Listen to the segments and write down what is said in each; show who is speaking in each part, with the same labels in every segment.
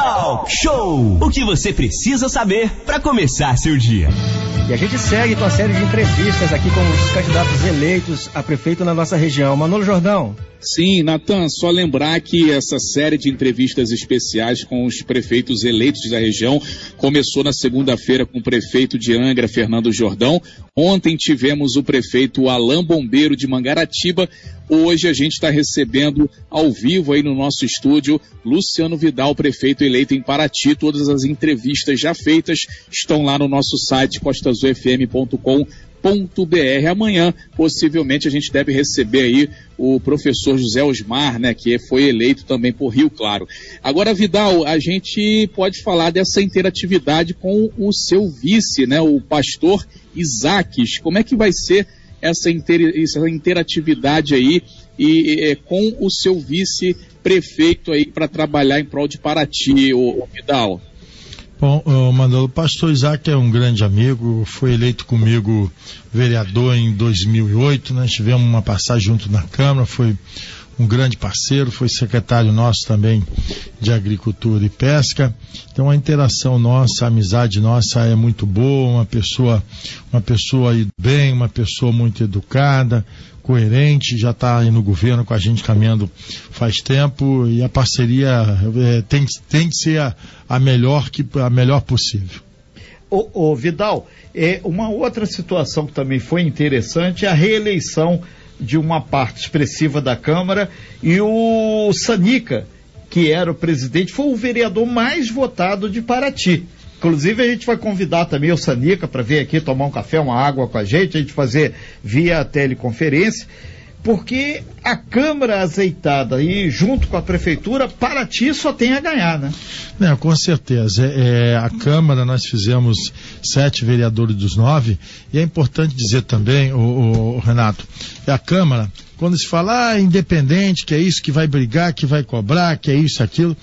Speaker 1: Utah. Talk Show. O que você precisa saber para começar seu dia.
Speaker 2: E a gente segue com a série de entrevistas aqui com os candidatos eleitos a prefeito na nossa região. Manolo Jordão.
Speaker 3: Sim, Natan, só lembrar que essa série de entrevistas especiais com os prefeitos eleitos da região começou na segunda-feira com o prefeito de Angra, Fernando Jordão. Ontem tivemos o prefeito Alain Bombeiro de Mangaratiba. Hoje a gente está recebendo ao vivo aí no nosso estúdio Luciano Vidal, prefeito eleito em Paraty. Todas as entrevistas já feitas estão lá no nosso site costasufm.com br Amanhã, possivelmente, a gente deve receber aí o professor José Osmar, né, que foi eleito também por Rio Claro. Agora, Vidal, a gente pode falar dessa interatividade com o seu vice, né, o pastor Isaques. Como é que vai ser essa, inter, essa interatividade aí e, e com o seu vice-prefeito aí para trabalhar em prol de Paraty, o, o Vidal?
Speaker 4: Bom, o Manolo, o pastor Isaac é um grande amigo, foi eleito comigo vereador em 2008, nós tivemos uma passagem junto na Câmara, foi um grande parceiro, foi secretário nosso também de Agricultura e Pesca. Então a interação nossa, a amizade nossa é muito boa, uma pessoa, uma pessoa bem, uma pessoa muito educada, coerente, já está aí no governo com a gente caminhando faz tempo e a parceria é, tem, tem que ser a, a, melhor que a melhor possível.
Speaker 5: Ô, Vidal, é, uma outra situação que também foi interessante é a reeleição de uma parte expressiva da Câmara e o Sanica, que era o presidente, foi o vereador mais votado de Paraty. Inclusive, a gente vai convidar também o Sanica para vir aqui tomar um café, uma água com a gente, a gente fazer via teleconferência, porque a Câmara azeitada aí, junto com a Prefeitura, Paraty só tem a ganhar, né?
Speaker 4: Não, com certeza. É, é, a Câmara, nós fizemos sete vereadores dos nove, e é importante dizer também, o, o, o Renato, a Câmara, quando se fala ah, independente, que é isso que vai brigar, que vai cobrar, que é isso, aquilo,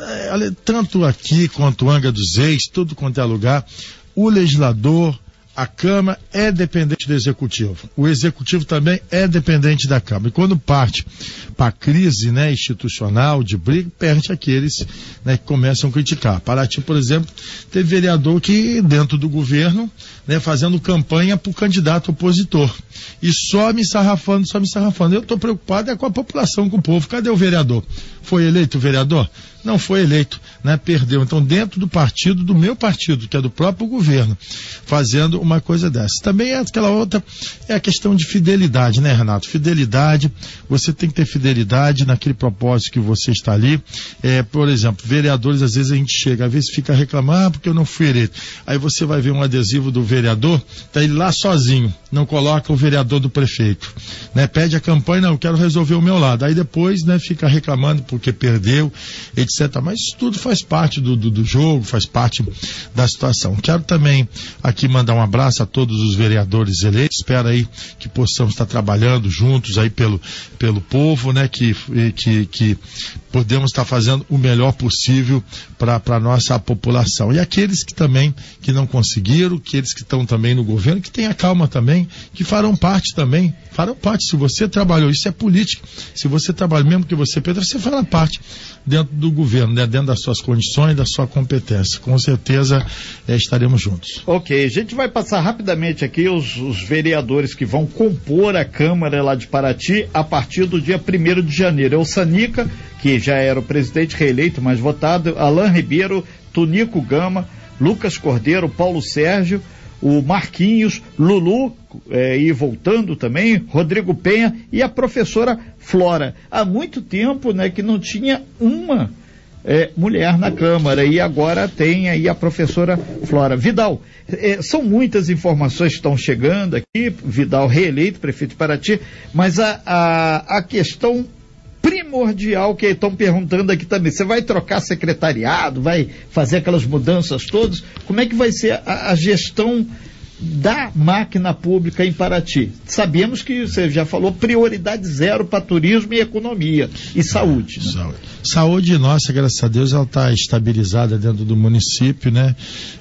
Speaker 4: é, tanto aqui quanto Anga dos Reis, tudo quanto é lugar, o legislador, a Câmara é dependente do Executivo. O Executivo também é dependente da Câmara. E quando parte para a crise né, institucional, de briga, perde aqueles né, que começam a criticar. Paraty, por exemplo, teve vereador que, dentro do governo, né, fazendo campanha para o candidato opositor. E só me sarrafando, só me sarrafando. Eu estou preocupado é com a população, com o povo. Cadê o vereador? Foi eleito o vereador? Não foi eleito, né? Perdeu. Então, dentro do partido, do meu partido, que é do próprio governo, fazendo uma coisa dessa. Também é aquela outra, é a questão de fidelidade, né, Renato? Fidelidade, você tem que ter fidelidade naquele propósito que você está ali. É, por exemplo, vereadores, às vezes a gente chega, às vezes fica reclamando, ah, porque eu não fui eleito. Aí você vai ver um adesivo do vereador, tá ele lá sozinho, não coloca o vereador do prefeito. Né? Pede a campanha, não, eu quero resolver o meu lado. Aí depois, né, fica reclamando porque perdeu, etc. Mas isso tudo faz parte do, do, do jogo, faz parte da situação. Quero também aqui mandar um abraço a todos os vereadores eleitos. Espero aí que possamos estar trabalhando juntos aí pelo, pelo povo, né? Que, que, que podemos estar fazendo o melhor possível para a nossa população. E aqueles que também que não conseguiram, aqueles que estão também no governo, que tenha calma também, que farão parte também, farão parte. Se você trabalhou, isso é política. Se você trabalha, mesmo que você, Pedro, você fará parte dentro do governo, né? dentro das suas condições, da sua competência. Com certeza é, estaremos juntos.
Speaker 5: Ok, a gente vai passar rapidamente aqui os, os, vereadores que vão compor a Câmara lá de Paraty a partir do dia 1 de janeiro. É o Sanica, que já era o presidente reeleito mais votado, Alain Ribeiro, Tunico Gama, Lucas Cordeiro, Paulo Sérgio, o Marquinhos, Lulu, é, e voltando também, Rodrigo Penha e a professora Flora. Há muito tempo né, que não tinha uma é, mulher na Câmara e agora tem aí a professora Flora. Vidal, é, são muitas informações que estão chegando aqui, Vidal reeleito, prefeito de Paraty, mas a, a, a questão primordial que estão perguntando aqui também. Você vai trocar secretariado, vai fazer aquelas mudanças todas? Como é que vai ser a, a gestão da máquina pública em Paraty. Sabemos que você já falou prioridade zero para turismo e economia e saúde. Né?
Speaker 4: Saúde. Saúde nossa, graças a Deus, ela está estabilizada dentro do município, né?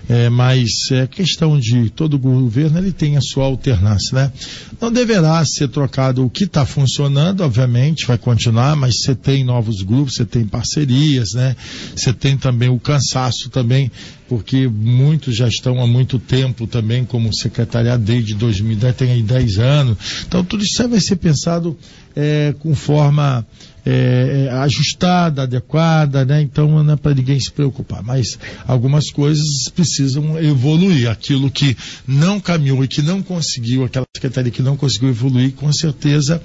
Speaker 4: É, mas é questão de todo governo ele tem a sua alternância, né? Não deverá ser trocado o que está funcionando, obviamente, vai continuar, mas você tem novos grupos, você tem parcerias, né? Você tem também o cansaço também, porque muitos já estão há muito tempo também como secretariado desde 2010, tem aí 10 anos. Então tudo isso vai ser pensado é, com forma é, é, ajustada, adequada, né? Então não é para ninguém se preocupar. Mas algumas coisas precisam evoluir. Aquilo que não caminhou e que não conseguiu, aquela secretaria que não conseguiu evoluir, com certeza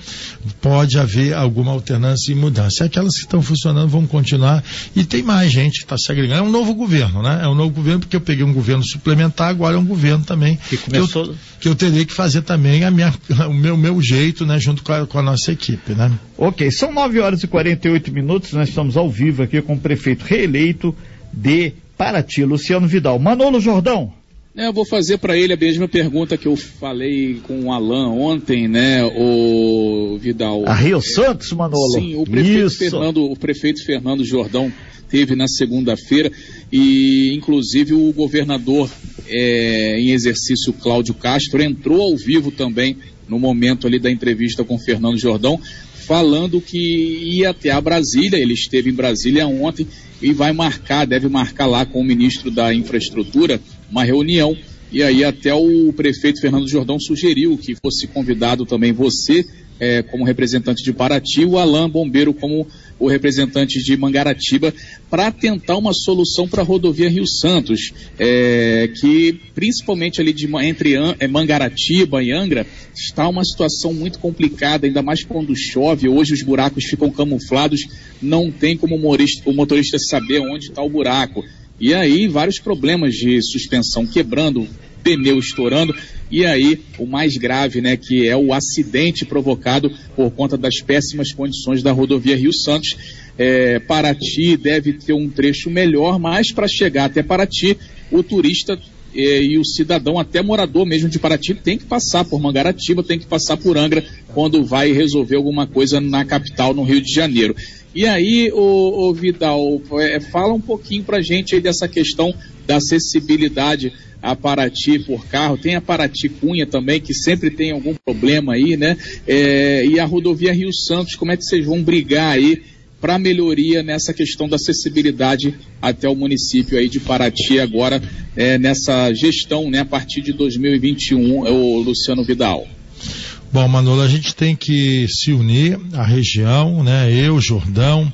Speaker 4: pode haver alguma alternância e mudança. Aquelas que estão funcionando vão continuar e tem mais gente que está se agregando. É um novo governo, né? É um novo governo porque eu peguei um governo suplementar, agora é um governo também que, começou... que, eu, que eu terei que fazer também a minha, o meu, meu jeito, né? Junto com a, com a nossa equipe, né?
Speaker 5: Ok, são nove horas horas e 48 minutos, nós estamos ao vivo aqui com o prefeito reeleito de Paraty, Luciano Vidal. Manolo Jordão.
Speaker 3: É, eu vou fazer para ele a mesma pergunta que eu falei com o Alain ontem, né, o Vidal.
Speaker 5: A Rio Santos, Manolo.
Speaker 3: Sim, o prefeito, Fernando, o prefeito Fernando Jordão teve na segunda-feira e, inclusive, o governador é, em exercício Cláudio Castro entrou ao vivo também no momento ali da entrevista com Fernando Jordão falando que ia até a Brasília, ele esteve em Brasília ontem e vai marcar, deve marcar lá com o ministro da Infraestrutura uma reunião. E aí até o prefeito Fernando Jordão sugeriu que fosse convidado também você, é, como representante de Paraty, o Alain Bombeiro como o representante de Mangaratiba, para tentar uma solução para a rodovia Rio Santos, é, que principalmente ali de, entre é, Mangaratiba e Angra está uma situação muito complicada, ainda mais quando chove. Hoje os buracos ficam camuflados, não tem como o motorista, o motorista saber onde está o buraco. E aí vários problemas de suspensão quebrando, pneu estourando. E aí, o mais grave, né, que é o acidente provocado por conta das péssimas condições da rodovia Rio Santos. É, Paraty deve ter um trecho melhor, mas para chegar até Paraty, o turista é, e o cidadão, até morador mesmo de Paraty, tem que passar por Mangaratiba, tem que passar por Angra quando vai resolver alguma coisa na capital, no Rio de Janeiro. E aí, o, o Vidal, é, fala um pouquinho para gente aí dessa questão da acessibilidade a Paraty por carro, tem a Paraty Cunha também, que sempre tem algum problema aí, né? É, e a rodovia Rio Santos, como é que vocês vão brigar aí para melhoria nessa questão da acessibilidade até o município aí de Paraty agora é, nessa gestão, né, a partir de 2021, é o Luciano Vidal.
Speaker 4: Bom, Manolo, a gente tem que se unir, a região, né? Eu, Jordão,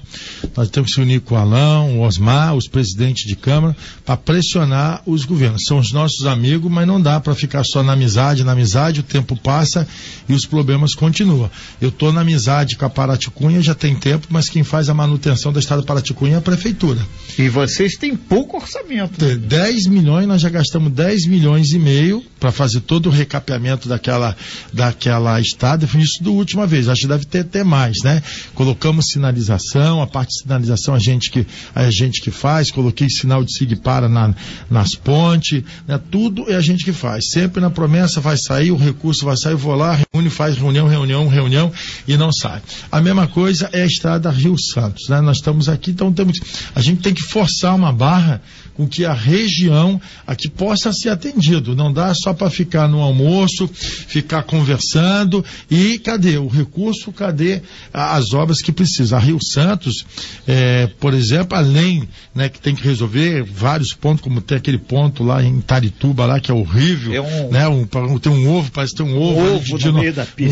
Speaker 4: nós temos que se unir com o Alão, o Osmar, os presidentes de Câmara, para pressionar os governos. São os nossos amigos, mas não dá para ficar só na amizade, na amizade, o tempo passa e os problemas continuam. Eu estou na amizade com a Paraticunha já tem tempo, mas quem faz a manutenção da estrada Paraticunha é a prefeitura.
Speaker 5: E vocês têm pouco orçamento.
Speaker 4: 10 milhões, nós já gastamos 10 milhões e meio para fazer todo o recapeamento daquela, daquela está, definiu isso da última vez, acho que deve ter até mais, né? Colocamos sinalização, a parte de sinalização a gente que, a gente que faz, coloquei sinal de sig para na, nas pontes, né? Tudo é a gente que faz. Sempre na promessa vai sair, o recurso vai sair, eu vou lá, reúne, faz reunião, reunião, reunião e não sai. A mesma coisa é a estrada Rio Santos, né? Nós estamos aqui, então temos, a gente tem que forçar uma barra com que a região aqui possa ser atendido. Não dá só para ficar no almoço, ficar conversando e cadê o recurso, cadê as obras que precisa. A Rio Santos, é, por exemplo, além né, que tem que resolver vários pontos, como tem aquele ponto lá em Tarituba lá que é horrível, é um... né, um, tem um ovo, parece que tem um ovo,
Speaker 5: um ovo,
Speaker 4: de, dino...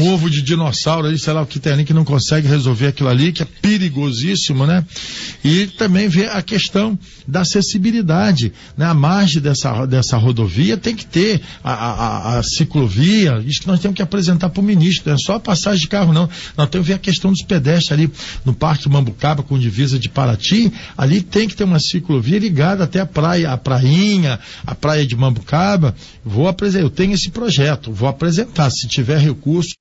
Speaker 4: um ovo de dinossauro ali, sei lá o que tem ali que não consegue resolver aquilo ali, que é perigosíssimo, né? E também ver a questão da acessibilidade. Né? A margem dessa, dessa rodovia tem que ter a, a, a ciclovia, isso que nós temos que apresentar para o ministro, não é só a passagem de carro, não. Nós temos que ver a questão dos pedestres ali no Parque Mambucaba, com divisa de Paraty, ali tem que ter uma ciclovia ligada até a praia, a prainha, a praia de Mambucaba. Vou apresentar, eu tenho esse projeto, vou apresentar. Se tiver recurso,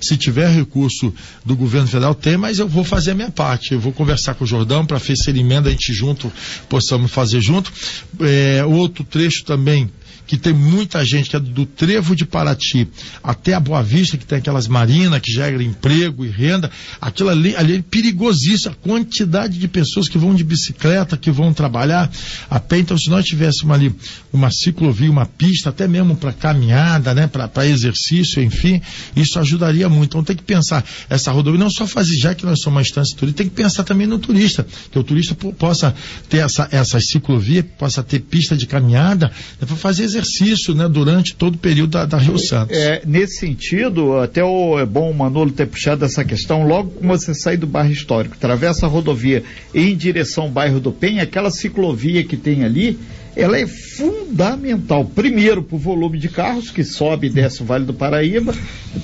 Speaker 4: se tiver recurso do governo federal, tem, mas eu vou fazer a minha parte. Eu vou conversar com o Jordão para ver se ele emenda a gente junto possamos fazer junto. É, outro trecho também que tem muita gente que é do Trevo de Paraty até a Boa Vista, que tem aquelas marinas que gera emprego e renda, aquilo ali, ali é perigosíssimo, a quantidade de pessoas que vão de bicicleta, que vão trabalhar a pé. Então, se nós tivéssemos ali uma ciclovia, uma pista, até mesmo para caminhada, né, para exercício, enfim, isso ajudaria muito. Então, tem que pensar essa rodovia, não só fazer, já que nós somos uma instância turística, tem que pensar também no turista, que o turista possa ter essa, essas ciclovias, possa ter pista de caminhada, né, para fazer exercício né, durante todo o período da, da Rio Santos.
Speaker 5: É, nesse sentido, até o, é bom o Manolo ter puxado essa questão, logo que você sai do bairro histórico, atravessa a rodovia em direção ao bairro do Penha, aquela ciclovia que tem ali, ela é fundamental. Primeiro, para o volume de carros que sobe e desce o Vale do Paraíba,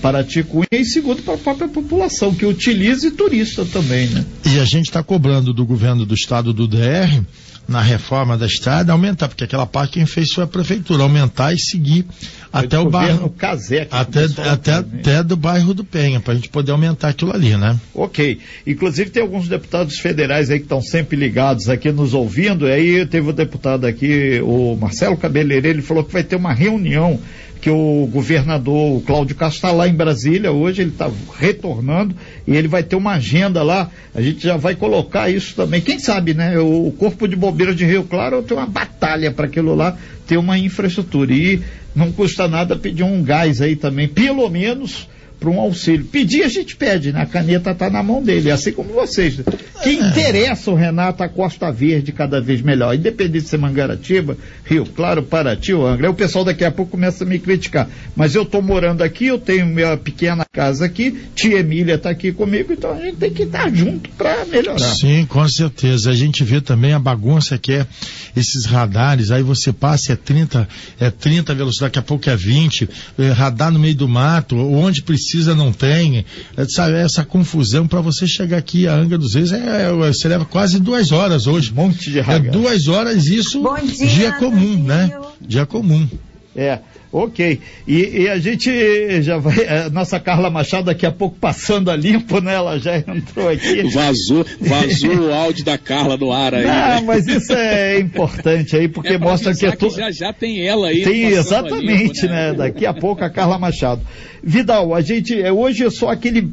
Speaker 5: Paraty Cunha, e segundo, para a própria população, que utiliza e turista também, né?
Speaker 4: E a gente está cobrando do governo do estado do DR na reforma da estrada aumentar, porque aquela parte quem fez foi a prefeitura, aumentar e seguir foi até o bairro.
Speaker 5: Casec,
Speaker 4: até, até, até do bairro do Penha, para a gente poder aumentar aquilo ali, né?
Speaker 5: Ok. Inclusive tem alguns deputados federais aí que estão sempre ligados aqui nos ouvindo. Aí teve o deputado aqui, o Marcelo Cabeleireiro, ele falou que vai ter uma reunião que o governador Cláudio Castro está lá em Brasília hoje, ele está retornando e ele vai ter uma agenda lá. A gente já vai colocar isso também. Quem sabe, né? O Corpo de Bombeiros de Rio Claro tem uma batalha para aquilo lá ter uma infraestrutura. E não custa nada pedir um gás aí também, pelo menos para um auxílio. Pedir a gente pede, né? A caneta está na mão dele, assim como vocês. Que interessa o Renato a Costa Verde cada vez melhor, independente de ser Mangaratiba, Rio Claro, Paraty ou Angra. O pessoal daqui a pouco começa a me criticar. Mas eu estou morando aqui, eu tenho minha pequena casa aqui, tia Emília está aqui comigo, então a gente tem que estar junto para melhorar.
Speaker 4: Sim, com certeza. A gente vê também a bagunça que é esses radares, aí você passa é 30, é 30 velocidade, daqui a pouco é 20, é radar no meio do mato, onde precisa precisa, não tem. É, sabe, essa confusão para você chegar aqui a Angra dos Reis, é, é, você leva quase duas horas hoje.
Speaker 5: Um monte de
Speaker 4: É duas horas, isso dia, dia comum, né? Dia comum.
Speaker 5: É, ok. E, e, a gente já vai. A nossa Carla Machado daqui a pouco passando a limpo, né? Ela já entrou aqui.
Speaker 3: Vazou, vazou o áudio da Carla no ar aí. Não,
Speaker 5: né? mas isso é importante aí, porque é mostra que é
Speaker 3: tudo. Já, já tem ela aí.
Speaker 5: Tem exatamente, limpo, né? né? Daqui a pouco a Carla Machado. Vidal, a gente. É, hoje é só aquele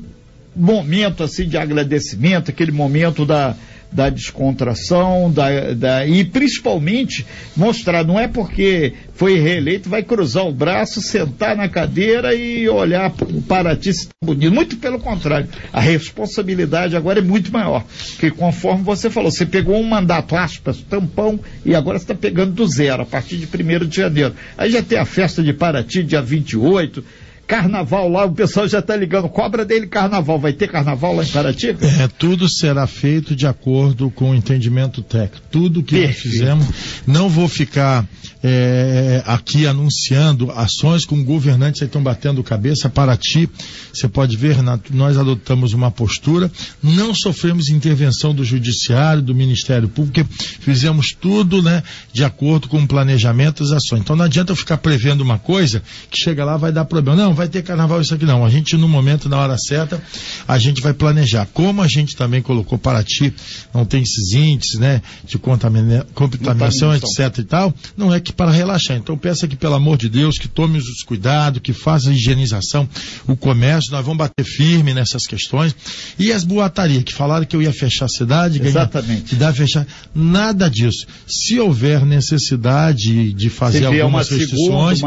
Speaker 5: momento assim de agradecimento, aquele momento da da descontração da, da, e principalmente mostrar, não é porque foi reeleito, vai cruzar o braço, sentar na cadeira e olhar para ti se tá bonito. Muito pelo contrário, a responsabilidade agora é muito maior. Que conforme você falou, você pegou um mandato, aspas, tampão, e agora está pegando do zero, a partir de 1 de janeiro. Aí já tem a festa de Paraty, dia 28 carnaval lá, o pessoal já está ligando, cobra dele carnaval, vai ter carnaval lá em Paraty?
Speaker 4: É, tudo será feito de acordo com o entendimento técnico. Tudo que Perfeito. nós fizemos, não vou ficar é, aqui anunciando ações com governantes que estão batendo cabeça. Paraty, você pode ver, nós adotamos uma postura, não sofremos intervenção do judiciário, do Ministério Público, fizemos tudo, né, de acordo com o planejamento das ações. Então não adianta eu ficar prevendo uma coisa que chega lá vai dar problema. Não, vai ter carnaval isso aqui não. A gente, no momento, na hora certa, a gente vai planejar. Como a gente também colocou Paraty, não tem esses índices, né, de contamina contaminação, etc e tal, não é que para relaxar. Então peça que, pelo amor de Deus, que tome os cuidados, que faça a higienização, o comércio, nós vamos bater firme nessas questões. E as boatarias, que falaram que eu ia fechar a cidade,
Speaker 5: Exatamente.
Speaker 4: que dá fechar, nada disso. Se houver necessidade de fazer algumas restrições,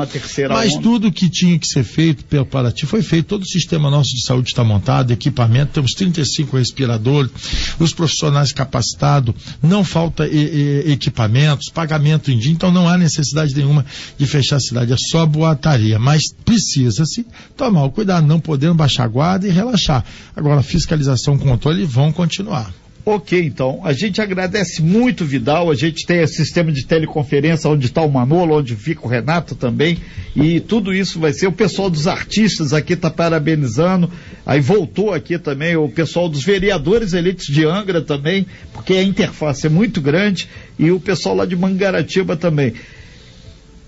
Speaker 4: mas onda. tudo que tinha que ser feito feito Paraty, foi feito, todo o sistema nosso de saúde está montado, equipamento, temos 35 respiradores, os profissionais capacitados, não falta e, e, equipamentos, pagamento em dia, então não há necessidade nenhuma de fechar a cidade, é só boataria, mas precisa-se tomar o cuidado, não podendo baixar a guarda e relaxar. Agora, fiscalização, controle vão continuar.
Speaker 5: Ok, então. A gente agradece muito, Vidal. A gente tem esse sistema de teleconferência onde está o Manolo, onde fica o Renato também. E tudo isso vai ser. O pessoal dos artistas aqui está parabenizando. Aí voltou aqui também o pessoal dos vereadores eleitos de Angra também, porque a interface é muito grande. E o pessoal lá de Mangaratiba também.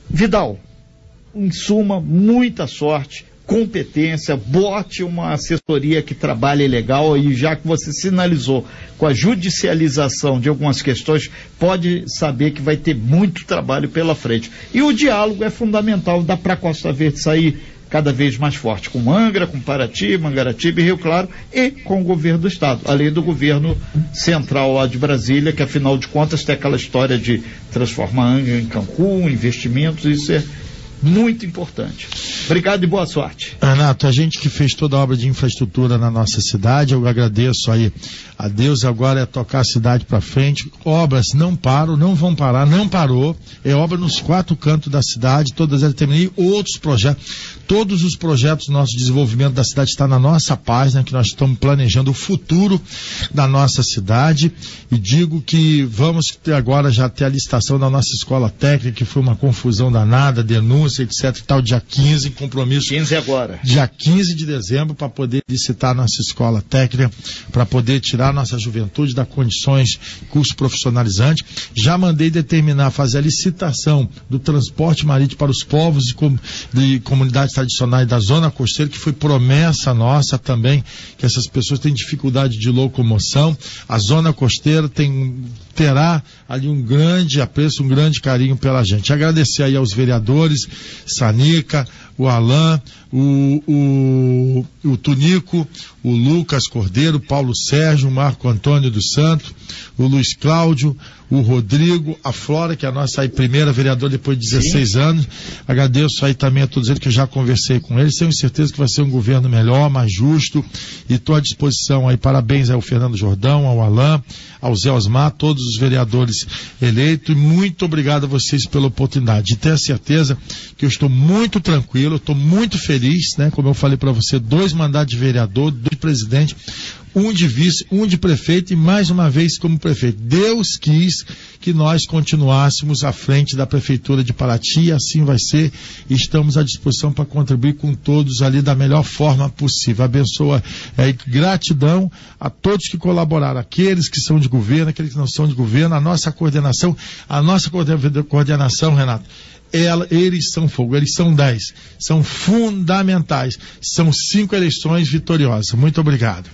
Speaker 5: Vidal, em suma, muita sorte competência, bote uma assessoria que trabalhe legal e já que você sinalizou com a judicialização de algumas questões, pode saber que vai ter muito trabalho pela frente. E o diálogo é fundamental, dá para Costa Verde sair cada vez mais forte, com Angra, com Paraty, Mangaratiba e Rio Claro, e com o governo do Estado, além do governo central lá de Brasília, que afinal de contas tem aquela história de transformar Angra em Cancún, investimentos, isso é muito importante. Obrigado e boa sorte.
Speaker 4: Renato, a gente que fez toda a obra de infraestrutura na nossa cidade, eu agradeço aí a Deus, agora é tocar a cidade para frente. Obras não param, não vão parar, não parou. É obra nos quatro cantos da cidade, todas elas terminei, outros projetos. Todos os projetos do nosso desenvolvimento da cidade está na nossa página, que nós estamos planejando o futuro da nossa cidade. E digo que vamos ter agora já ter a licitação da nossa escola técnica, que foi uma confusão danada, denúncia, etc. tal, dia 15, compromisso.
Speaker 5: 15 agora.
Speaker 4: Dia 15 de dezembro, para poder licitar nossa escola técnica, para poder tirar nossa juventude das condições curso profissionalizante. Já mandei determinar, fazer a licitação do transporte marítimo para os povos de, com, de comunidades tradicionais da zona costeira, que foi promessa nossa também, que essas pessoas têm dificuldade de locomoção. A zona costeira tem, terá ali um grande apreço, um grande carinho pela gente. Agradecer aí aos vereadores, Sanica, o Alain, o, o, o Tunico, o Lucas Cordeiro, Paulo Sérgio, Marco Antônio dos Santos, o Luiz Cláudio, o Rodrigo, a Flora, que é a nossa aí, primeira vereadora depois de 16 Sim. anos. Agradeço aí também a todos eles que eu já conversei com eles. Tenho certeza que vai ser um governo melhor, mais justo e estou à disposição aí. Parabéns ao Fernando Jordão, ao Alain, ao Zé Osmar, todos os vereadores eleitos e muito obrigado a vocês pela oportunidade. E tenha certeza que eu estou muito tranquilo, estou muito feliz, né? Como eu falei para você, dois mandatos de vereador, dois de presidente, um de vice, um de prefeito e mais uma vez como prefeito. Deus quis que nós continuássemos à frente da prefeitura de Paraty e assim vai ser. Estamos à disposição para contribuir com todos ali da melhor forma possível. Abençoa, é, gratidão a todos que colaboraram, aqueles que são de governo, aqueles que não são de governo, a nossa coordenação, a nossa coordenação, Renato, ela, eles são fogo, eles são dez, são fundamentais, são cinco eleições vitoriosas. Muito obrigado.